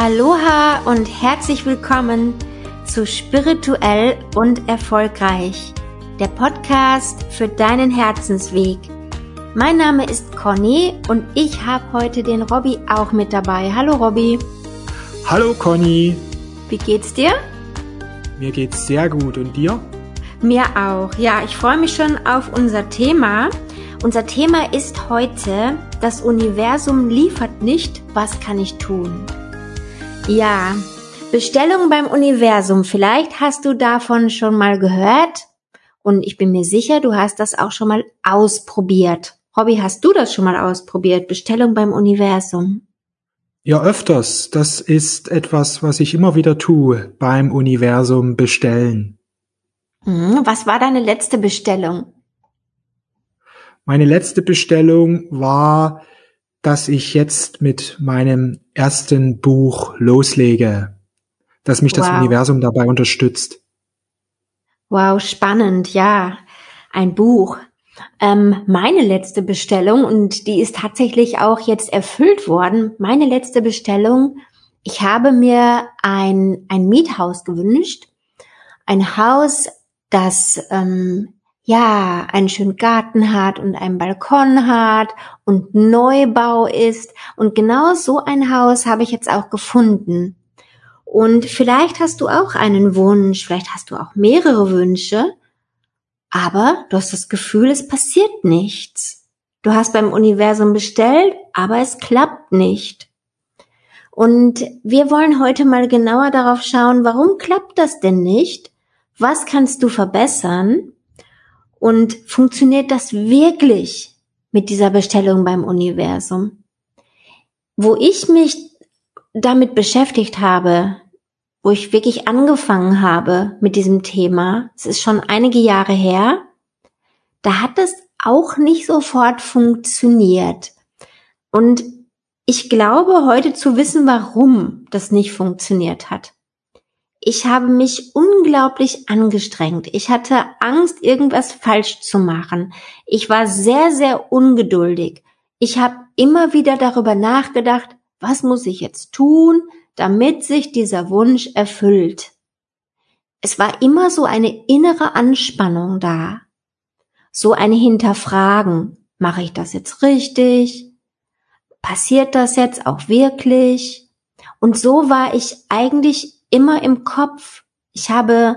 Aloha und herzlich willkommen zu Spirituell und Erfolgreich, der Podcast für deinen Herzensweg. Mein Name ist Conny und ich habe heute den Robby auch mit dabei. Hallo Robby. Hallo Conny. Wie geht's dir? Mir geht's sehr gut und dir? Mir auch. Ja, ich freue mich schon auf unser Thema. Unser Thema ist heute, das Universum liefert nicht, was kann ich tun? Ja, Bestellung beim Universum. Vielleicht hast du davon schon mal gehört und ich bin mir sicher, du hast das auch schon mal ausprobiert. Robby, hast du das schon mal ausprobiert? Bestellung beim Universum? Ja, öfters. Das ist etwas, was ich immer wieder tue, beim Universum bestellen. Hm, was war deine letzte Bestellung? Meine letzte Bestellung war dass ich jetzt mit meinem ersten Buch loslege, dass mich wow. das Universum dabei unterstützt. Wow, spannend, ja. Ein Buch. Ähm, meine letzte Bestellung, und die ist tatsächlich auch jetzt erfüllt worden, meine letzte Bestellung, ich habe mir ein, ein Miethaus gewünscht. Ein Haus, das ähm, ja, einen schönen Garten hat und einen Balkon hat und Neubau ist. Und genau so ein Haus habe ich jetzt auch gefunden. Und vielleicht hast du auch einen Wunsch, vielleicht hast du auch mehrere Wünsche, aber du hast das Gefühl, es passiert nichts. Du hast beim Universum bestellt, aber es klappt nicht. Und wir wollen heute mal genauer darauf schauen, warum klappt das denn nicht? Was kannst du verbessern? Und funktioniert das wirklich mit dieser Bestellung beim Universum? Wo ich mich damit beschäftigt habe, wo ich wirklich angefangen habe mit diesem Thema, es ist schon einige Jahre her, da hat es auch nicht sofort funktioniert. Und ich glaube heute zu wissen, warum das nicht funktioniert hat ich habe mich unglaublich angestrengt. Ich hatte Angst, irgendwas falsch zu machen. Ich war sehr, sehr ungeduldig. Ich habe immer wieder darüber nachgedacht, was muss ich jetzt tun, damit sich dieser Wunsch erfüllt. Es war immer so eine innere Anspannung da. So eine Hinterfragen. Mache ich das jetzt richtig? Passiert das jetzt auch wirklich? Und so war ich eigentlich immer im Kopf. Ich habe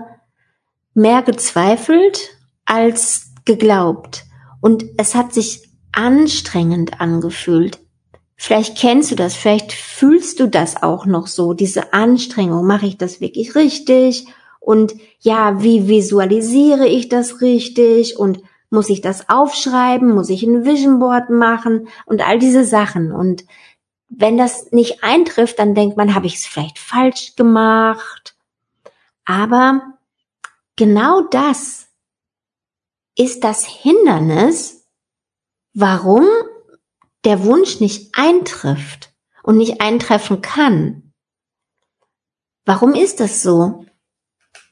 mehr gezweifelt als geglaubt. Und es hat sich anstrengend angefühlt. Vielleicht kennst du das, vielleicht fühlst du das auch noch so, diese Anstrengung. Mache ich das wirklich richtig? Und ja, wie visualisiere ich das richtig? Und muss ich das aufschreiben? Muss ich ein Vision Board machen? Und all diese Sachen. Und wenn das nicht eintrifft, dann denkt man, habe ich es vielleicht falsch gemacht. Aber genau das ist das Hindernis, warum der Wunsch nicht eintrifft und nicht eintreffen kann. Warum ist das so?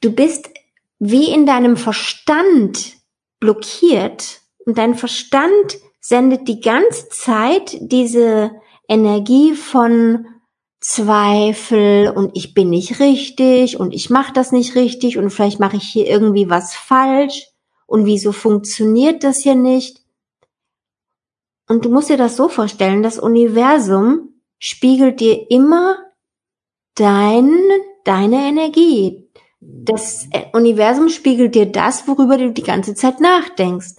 Du bist wie in deinem Verstand blockiert und dein Verstand sendet die ganze Zeit diese Energie von Zweifel und ich bin nicht richtig und ich mache das nicht richtig und vielleicht mache ich hier irgendwie was falsch und wieso funktioniert das hier nicht? Und du musst dir das so vorstellen, das Universum spiegelt dir immer dein, deine Energie. Das Universum spiegelt dir das, worüber du die ganze Zeit nachdenkst.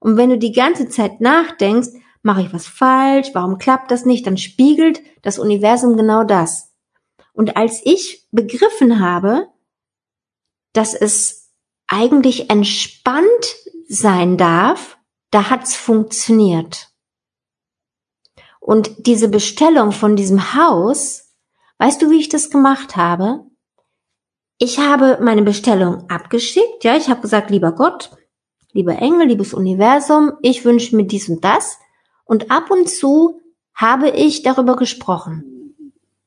Und wenn du die ganze Zeit nachdenkst, mache ich was falsch, warum klappt das nicht, dann spiegelt das Universum genau das. Und als ich begriffen habe, dass es eigentlich entspannt sein darf, da hat's funktioniert. Und diese Bestellung von diesem Haus, weißt du, wie ich das gemacht habe? Ich habe meine Bestellung abgeschickt, ja, ich habe gesagt, lieber Gott, lieber Engel, liebes Universum, ich wünsche mir dies und das. Und ab und zu habe ich darüber gesprochen.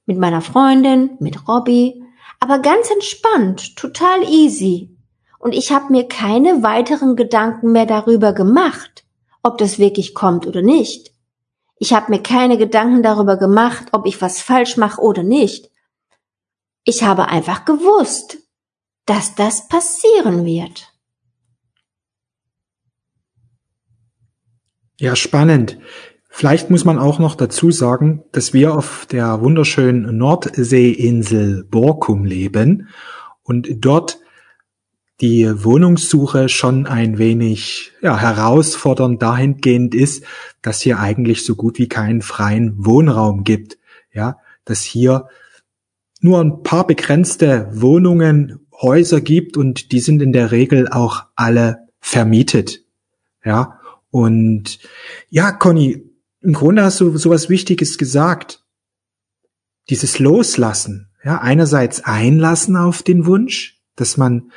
Mit meiner Freundin, mit Robbie, aber ganz entspannt, total easy. Und ich habe mir keine weiteren Gedanken mehr darüber gemacht, ob das wirklich kommt oder nicht. Ich habe mir keine Gedanken darüber gemacht, ob ich was falsch mache oder nicht. ich habe einfach gewusst, dass das passieren wird. Ja, spannend. Vielleicht muss man auch noch dazu sagen, dass wir auf der wunderschönen Nordseeinsel Borkum leben und dort die Wohnungssuche schon ein wenig ja, herausfordernd dahingehend ist, dass hier eigentlich so gut wie keinen freien Wohnraum gibt. Ja, dass hier nur ein paar begrenzte Wohnungen, Häuser gibt und die sind in der Regel auch alle vermietet. Ja, und ja, Conny, im Grunde hast du sowas Wichtiges gesagt. Dieses Loslassen, ja, einerseits einlassen auf den Wunsch, dass man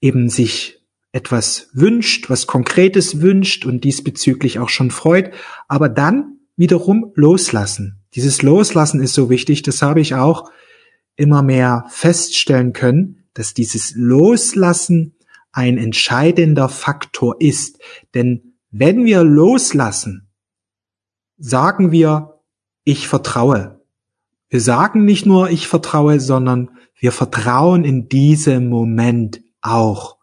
eben sich etwas wünscht, was Konkretes wünscht und diesbezüglich auch schon freut, aber dann wiederum loslassen. Dieses Loslassen ist so wichtig, das habe ich auch immer mehr feststellen können, dass dieses Loslassen ein entscheidender Faktor ist. Denn wenn wir loslassen, sagen wir, ich vertraue. Wir sagen nicht nur, ich vertraue, sondern wir vertrauen in diesem Moment auch.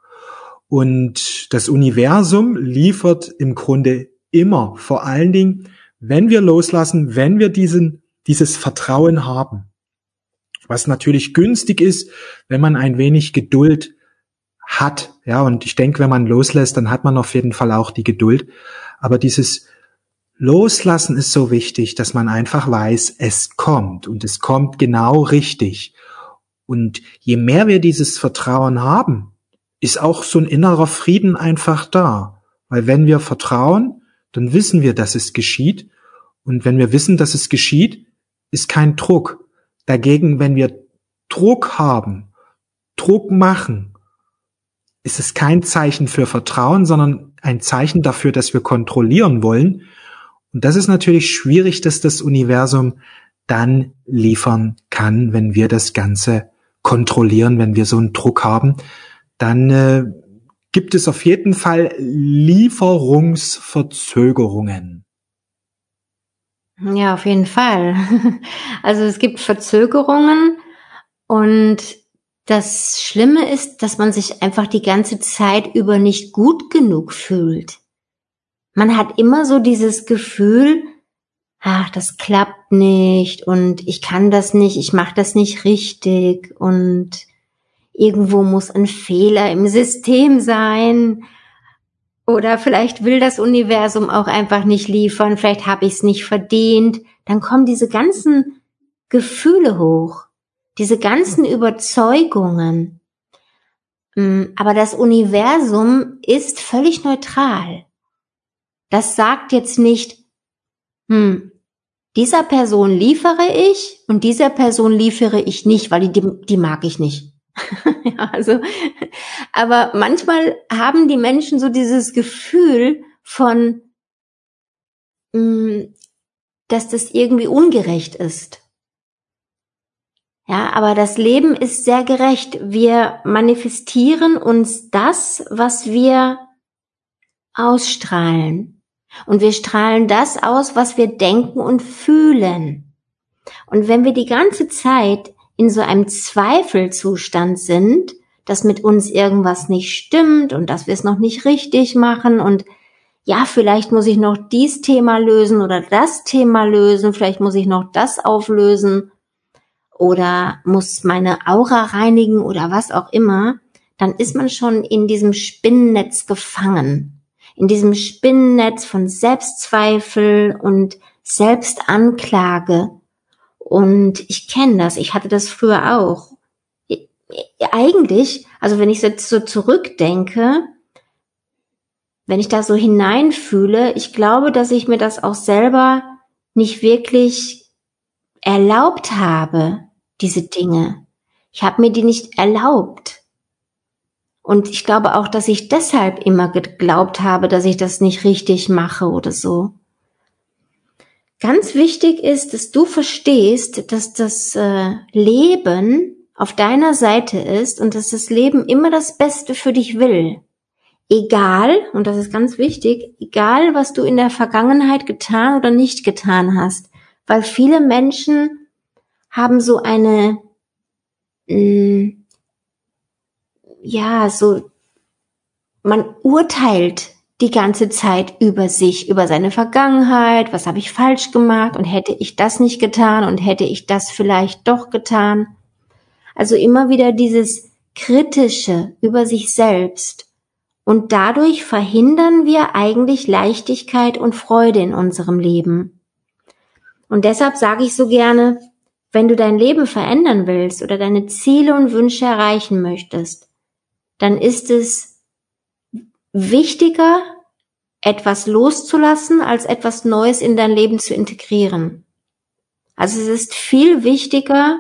Und das Universum liefert im Grunde immer, vor allen Dingen, wenn wir loslassen, wenn wir diesen, dieses Vertrauen haben. Was natürlich günstig ist, wenn man ein wenig Geduld hat. Ja, und ich denke, wenn man loslässt, dann hat man auf jeden Fall auch die Geduld. Aber dieses Loslassen ist so wichtig, dass man einfach weiß, es kommt und es kommt genau richtig. Und je mehr wir dieses Vertrauen haben, ist auch so ein innerer Frieden einfach da. Weil wenn wir vertrauen, dann wissen wir, dass es geschieht. Und wenn wir wissen, dass es geschieht, ist kein Druck. Dagegen, wenn wir Druck haben, Druck machen, ist es kein Zeichen für Vertrauen, sondern ein Zeichen dafür, dass wir kontrollieren wollen und das ist natürlich schwierig, dass das Universum dann liefern kann, wenn wir das Ganze kontrollieren, wenn wir so einen Druck haben, dann äh, gibt es auf jeden Fall Lieferungsverzögerungen. Ja, auf jeden Fall. Also es gibt Verzögerungen und das Schlimme ist, dass man sich einfach die ganze Zeit über nicht gut genug fühlt man hat immer so dieses Gefühl, ach, das klappt nicht und ich kann das nicht, ich mache das nicht richtig und irgendwo muss ein Fehler im System sein. Oder vielleicht will das Universum auch einfach nicht liefern, vielleicht habe ich es nicht verdient. Dann kommen diese ganzen Gefühle hoch, diese ganzen Überzeugungen. Mm, aber das Universum ist völlig neutral. Das sagt jetzt nicht, hm, dieser Person liefere ich und dieser Person liefere ich nicht, weil die, die mag ich nicht. ja, also, aber manchmal haben die Menschen so dieses Gefühl von, hm, dass das irgendwie ungerecht ist. Ja, aber das Leben ist sehr gerecht. Wir manifestieren uns das, was wir ausstrahlen. Und wir strahlen das aus, was wir denken und fühlen. Und wenn wir die ganze Zeit in so einem Zweifelzustand sind, dass mit uns irgendwas nicht stimmt und dass wir es noch nicht richtig machen und ja, vielleicht muss ich noch dies Thema lösen oder das Thema lösen, vielleicht muss ich noch das auflösen oder muss meine Aura reinigen oder was auch immer, dann ist man schon in diesem Spinnennetz gefangen in diesem Spinnennetz von Selbstzweifel und Selbstanklage. Und ich kenne das, ich hatte das früher auch. Eigentlich, also wenn ich jetzt so zurückdenke, wenn ich da so hineinfühle, ich glaube, dass ich mir das auch selber nicht wirklich erlaubt habe, diese Dinge. Ich habe mir die nicht erlaubt. Und ich glaube auch, dass ich deshalb immer geglaubt habe, dass ich das nicht richtig mache oder so. Ganz wichtig ist, dass du verstehst, dass das äh, Leben auf deiner Seite ist und dass das Leben immer das Beste für dich will. Egal, und das ist ganz wichtig, egal was du in der Vergangenheit getan oder nicht getan hast, weil viele Menschen haben so eine mh, mm, ja, so, man urteilt die ganze Zeit über sich, über seine Vergangenheit, was habe ich falsch gemacht und hätte ich das nicht getan und hätte ich das vielleicht doch getan. Also immer wieder dieses kritische über sich selbst. Und dadurch verhindern wir eigentlich Leichtigkeit und Freude in unserem Leben. Und deshalb sage ich so gerne, wenn du dein Leben verändern willst oder deine Ziele und Wünsche erreichen möchtest, dann ist es wichtiger, etwas loszulassen, als etwas Neues in dein Leben zu integrieren. Also es ist viel wichtiger,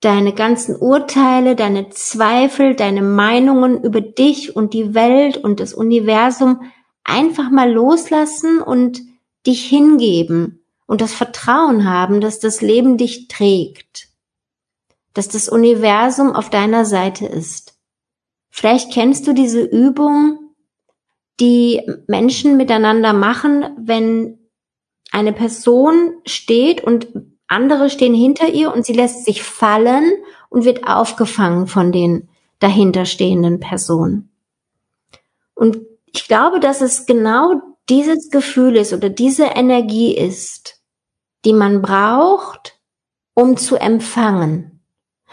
deine ganzen Urteile, deine Zweifel, deine Meinungen über dich und die Welt und das Universum einfach mal loslassen und dich hingeben und das Vertrauen haben, dass das Leben dich trägt, dass das Universum auf deiner Seite ist. Vielleicht kennst du diese Übung, die Menschen miteinander machen, wenn eine Person steht und andere stehen hinter ihr und sie lässt sich fallen und wird aufgefangen von den dahinterstehenden Personen. Und ich glaube, dass es genau dieses Gefühl ist oder diese Energie ist, die man braucht, um zu empfangen.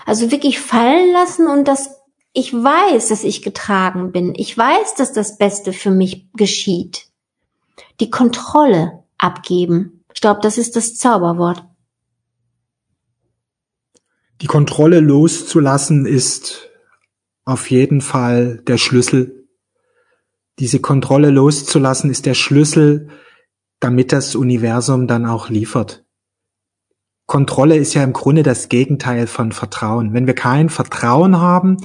Also wirklich fallen lassen und das, ich weiß, dass ich getragen bin. Ich weiß, dass das Beste für mich geschieht. Die Kontrolle abgeben. Ich glaube, das ist das Zauberwort. Die Kontrolle loszulassen ist auf jeden Fall der Schlüssel. Diese Kontrolle loszulassen ist der Schlüssel, damit das Universum dann auch liefert. Kontrolle ist ja im Grunde das Gegenteil von Vertrauen. Wenn wir kein Vertrauen haben,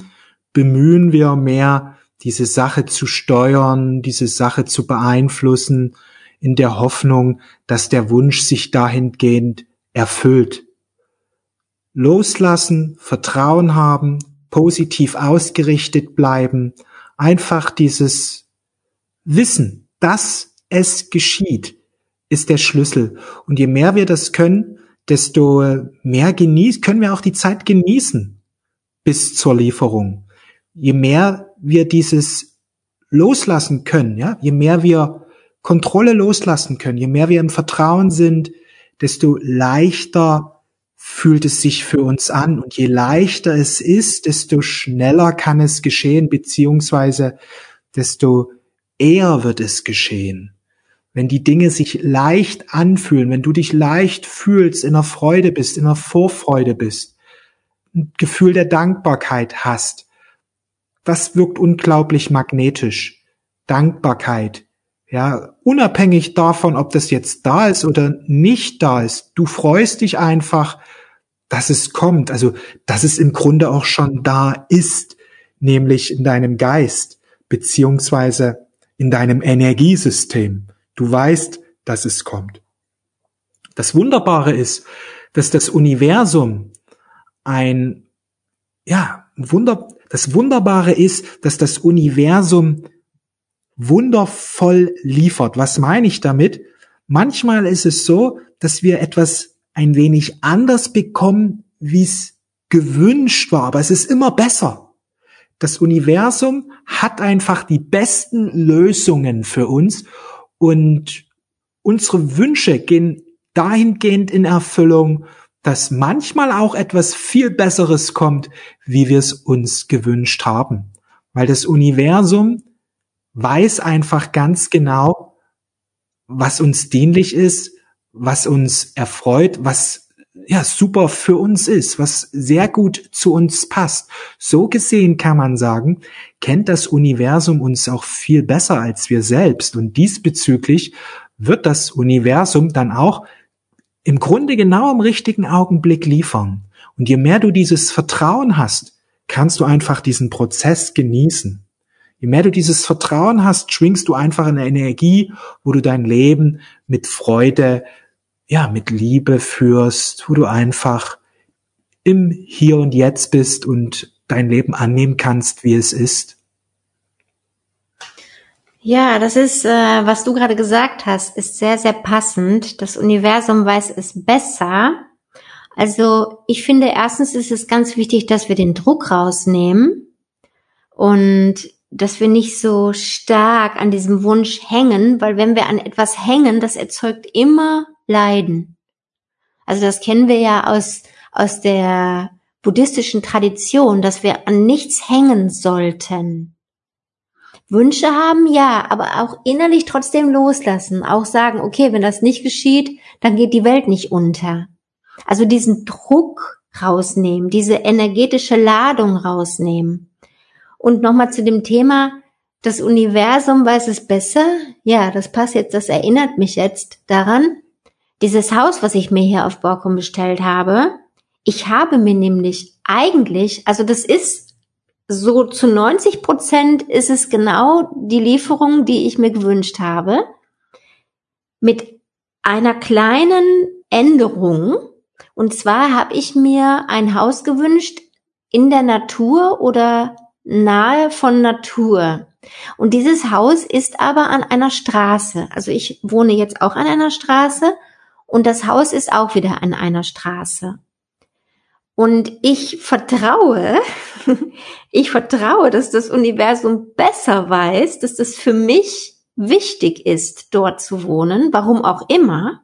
bemühen wir mehr, diese Sache zu steuern, diese Sache zu beeinflussen, in der Hoffnung, dass der Wunsch sich dahingehend erfüllt. Loslassen, Vertrauen haben, positiv ausgerichtet bleiben, einfach dieses Wissen, dass es geschieht, ist der Schlüssel. Und je mehr wir das können, desto mehr genießen, können wir auch die Zeit genießen bis zur Lieferung. Je mehr wir dieses loslassen können, ja, je mehr wir Kontrolle loslassen können, je mehr wir im Vertrauen sind, desto leichter fühlt es sich für uns an. Und je leichter es ist, desto schneller kann es geschehen, beziehungsweise desto eher wird es geschehen. Wenn die Dinge sich leicht anfühlen, wenn du dich leicht fühlst, in der Freude bist, in der Vorfreude bist, ein Gefühl der Dankbarkeit hast, das wirkt unglaublich magnetisch. Dankbarkeit, ja, unabhängig davon, ob das jetzt da ist oder nicht da ist. Du freust dich einfach, dass es kommt. Also, dass es im Grunde auch schon da ist, nämlich in deinem Geist, beziehungsweise in deinem Energiesystem. Du weißt, dass es kommt. Das Wunderbare ist, dass das Universum ein, ja, Wunder, das Wunderbare ist, dass das Universum wundervoll liefert. Was meine ich damit? Manchmal ist es so, dass wir etwas ein wenig anders bekommen, wie es gewünscht war, aber es ist immer besser. Das Universum hat einfach die besten Lösungen für uns und unsere Wünsche gehen dahingehend in Erfüllung, dass manchmal auch etwas viel Besseres kommt, wie wir es uns gewünscht haben. Weil das Universum weiß einfach ganz genau, was uns dienlich ist, was uns erfreut, was ja super für uns ist, was sehr gut zu uns passt. So gesehen kann man sagen, kennt das Universum uns auch viel besser als wir selbst und diesbezüglich wird das Universum dann auch im Grunde genau im richtigen Augenblick liefern. Und je mehr du dieses Vertrauen hast, kannst du einfach diesen Prozess genießen. Je mehr du dieses Vertrauen hast, schwingst du einfach eine Energie, wo du dein Leben mit Freude, ja, mit Liebe führst, wo du einfach im Hier und Jetzt bist und dein Leben annehmen kannst, wie es ist. Ja, das ist, äh, was du gerade gesagt hast, ist sehr, sehr passend. Das Universum weiß es besser Also ich finde erstens ist es ganz wichtig, dass wir den Druck rausnehmen und dass wir nicht so stark an diesem Wunsch hängen, weil wenn wir an etwas hängen, das erzeugt immer Leiden. Also das kennen wir ja aus, aus der buddhistischen Tradition, dass wir an nichts hängen sollten. Wünsche haben, ja, aber auch innerlich trotzdem loslassen, auch sagen, okay, wenn das nicht geschieht, dann geht die Welt nicht unter. Also diesen Druck rausnehmen, diese energetische Ladung rausnehmen. Und nochmal zu dem Thema, das Universum weiß es besser. Ja, das passt jetzt, das erinnert mich jetzt daran. Dieses Haus, was ich mir hier auf Borkum bestellt habe, ich habe mir nämlich eigentlich, also das ist so zu 90 Prozent ist es genau die Lieferung, die ich mir gewünscht habe. Mit einer kleinen Änderung. Und zwar habe ich mir ein Haus gewünscht in der Natur oder nahe von Natur. Und dieses Haus ist aber an einer Straße. Also ich wohne jetzt auch an einer Straße und das Haus ist auch wieder an einer Straße. Und ich vertraue, ich vertraue, dass das Universum besser weiß, dass das für mich wichtig ist, dort zu wohnen, warum auch immer,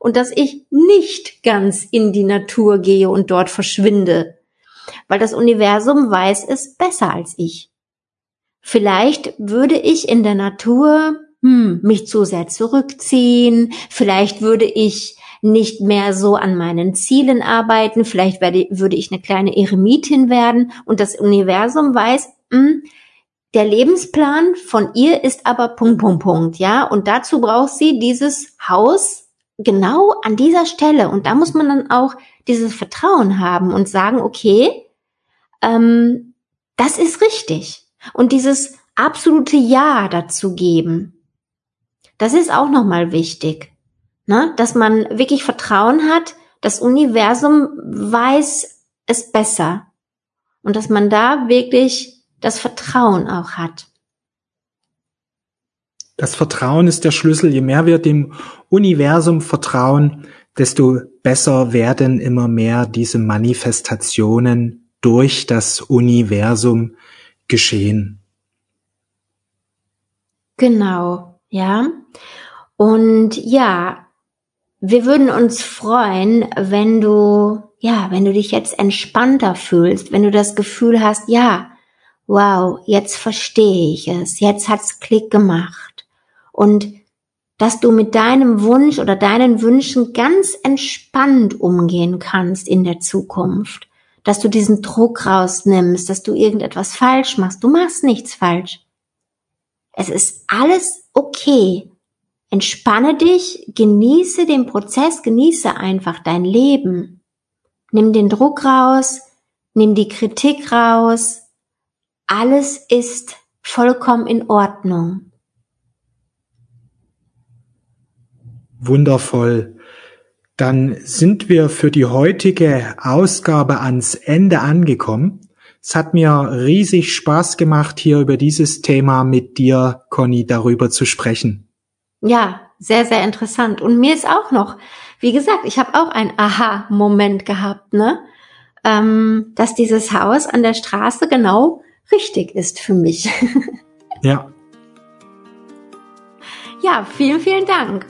und dass ich nicht ganz in die Natur gehe und dort verschwinde, weil das Universum weiß es besser als ich. Vielleicht würde ich in der Natur hm, mich zu sehr zurückziehen, vielleicht würde ich nicht mehr so an meinen Zielen arbeiten, vielleicht werde, würde ich eine kleine Eremitin werden. Und das Universum weiß, hm, der Lebensplan von ihr ist aber Punkt, Punkt, Punkt, ja, und dazu braucht sie dieses Haus genau an dieser Stelle. Und da muss man dann auch dieses Vertrauen haben und sagen, okay, ähm, das ist richtig. Und dieses absolute Ja dazu geben. Das ist auch nochmal wichtig ne? dass man wirklich Vertrauen hat, das Universum weiß es besser und dass man da wirklich das Vertrauen auch hat. Das Vertrauen ist der Schlüssel. Je mehr wir dem Universum vertrauen, desto besser werden immer mehr diese Manifestationen durch das Universum geschehen. Genau, ja. Und ja, wir würden uns freuen, wenn du, ja, wenn du dich jetzt entspannter fühlst, wenn du das Gefühl hast, ja, wow, jetzt verstehe ich es, jetzt hat's Klick gemacht. Und dass du mit deinem Wunsch oder deinen Wünschen ganz entspannt umgehen kannst in der Zukunft. Dass du diesen Druck rausnimmst, dass du irgendetwas falsch machst. Du machst nichts falsch. Es ist alles okay. Entspanne dich, genieße den Prozess, genieße einfach dein Leben. Nimm den Druck raus, nimm die Kritik raus. Alles ist vollkommen in Ordnung. Wundervoll. Dann sind wir für die heutige Ausgabe ans Ende angekommen. Es hat mir riesig Spaß gemacht, hier über dieses Thema mit dir, Conny, darüber zu sprechen. Ja, sehr, sehr interessant. Und mir ist auch noch, wie gesagt, ich habe auch einen Aha-Moment gehabt, ne? Ähm, dass dieses Haus an der Straße genau richtig ist für mich. ja. Ja, vielen, vielen Dank.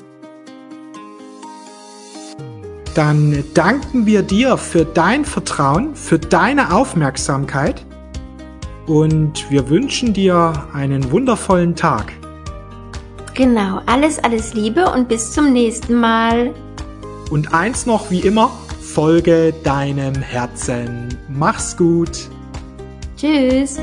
Dann danken wir dir für dein Vertrauen, für deine Aufmerksamkeit und wir wünschen dir einen wundervollen Tag. Genau, alles, alles Liebe und bis zum nächsten Mal. Und eins noch wie immer, folge deinem Herzen. Mach's gut. Tschüss.